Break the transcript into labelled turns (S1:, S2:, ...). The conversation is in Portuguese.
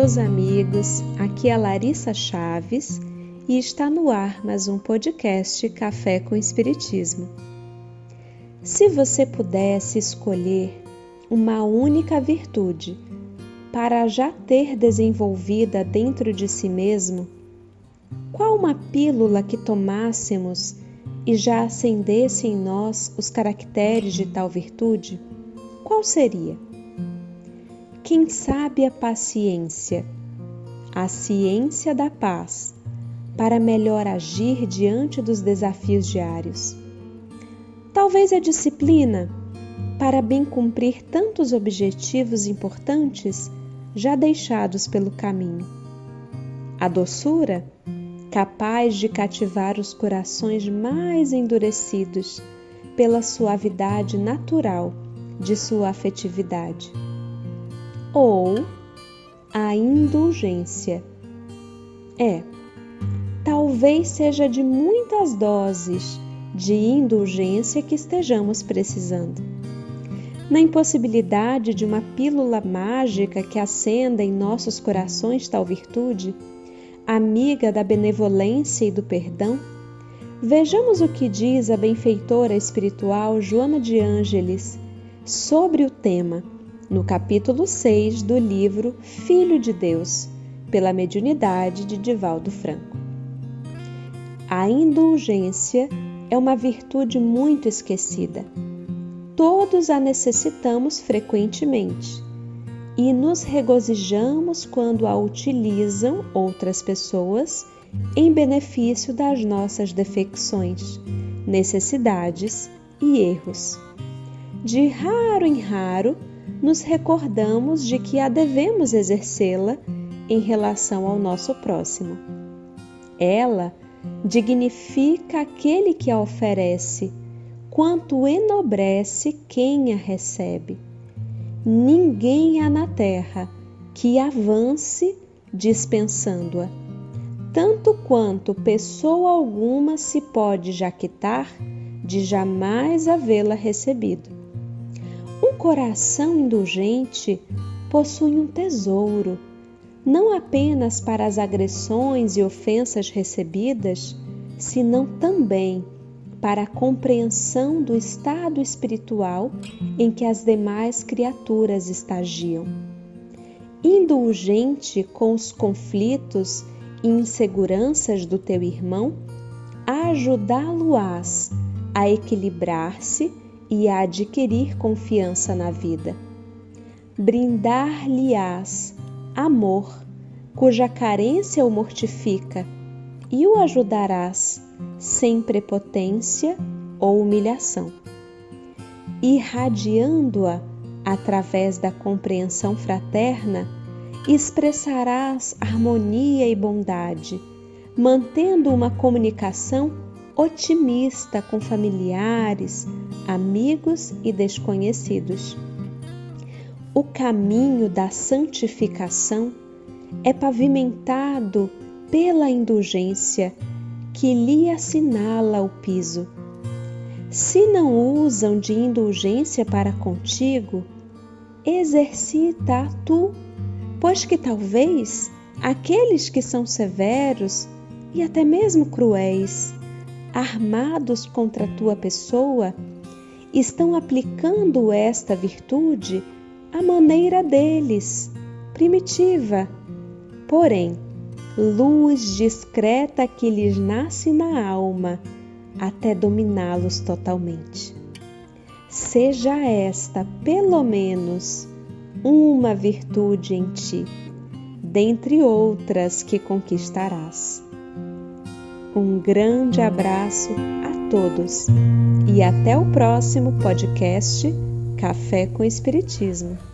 S1: Meus amigos. Aqui é Larissa Chaves e está no ar mais um podcast Café com Espiritismo. Se você pudesse escolher uma única virtude para já ter desenvolvida dentro de si mesmo, qual uma pílula que tomássemos e já acendesse em nós os caracteres de tal virtude? Qual seria? Quem sabe a paciência, a ciência da paz, para melhor agir diante dos desafios diários. Talvez a disciplina, para bem cumprir tantos objetivos importantes já deixados pelo caminho. A doçura, capaz de cativar os corações mais endurecidos pela suavidade natural de sua afetividade ou a indulgência. É, talvez seja de muitas doses de indulgência que estejamos precisando. Na impossibilidade de uma pílula mágica que acenda em nossos corações tal virtude, amiga da benevolência e do perdão, vejamos o que diz a benfeitora espiritual Joana de Ângeles sobre o tema no capítulo 6 do livro Filho de Deus, pela mediunidade de Divaldo Franco. A indulgência é uma virtude muito esquecida. Todos a necessitamos frequentemente e nos regozijamos quando a utilizam outras pessoas em benefício das nossas defecções, necessidades e erros. De raro em raro, nos recordamos de que a devemos exercê-la em relação ao nosso próximo. Ela dignifica aquele que a oferece, quanto enobrece quem a recebe. Ninguém há na terra que avance dispensando-a, tanto quanto pessoa alguma se pode jaquitar de jamais havê-la recebido. Um coração indulgente possui um tesouro, não apenas para as agressões e ofensas recebidas, senão também para a compreensão do estado espiritual em que as demais criaturas estagiam. Indulgente com os conflitos e inseguranças do teu irmão, ajudá-lo-ás a equilibrar-se e adquirir confiança na vida. Brindar-lhe-ás amor, cuja carência o mortifica, e o ajudarás sem prepotência ou humilhação. Irradiando-a através da compreensão fraterna, expressarás harmonia e bondade, mantendo uma comunicação otimista com familiares, amigos e desconhecidos. O caminho da santificação é pavimentado pela indulgência que lhe assinala o piso. Se não usam de indulgência para contigo, exercita tu, pois que talvez aqueles que são severos e até mesmo cruéis, armados contra a tua pessoa, estão aplicando esta virtude à maneira deles, primitiva, porém, luz discreta que lhes nasce na alma até dominá-los totalmente. Seja esta, pelo menos, uma virtude em ti, dentre outras que conquistarás. Um grande abraço a todos e até o próximo podcast Café com Espiritismo.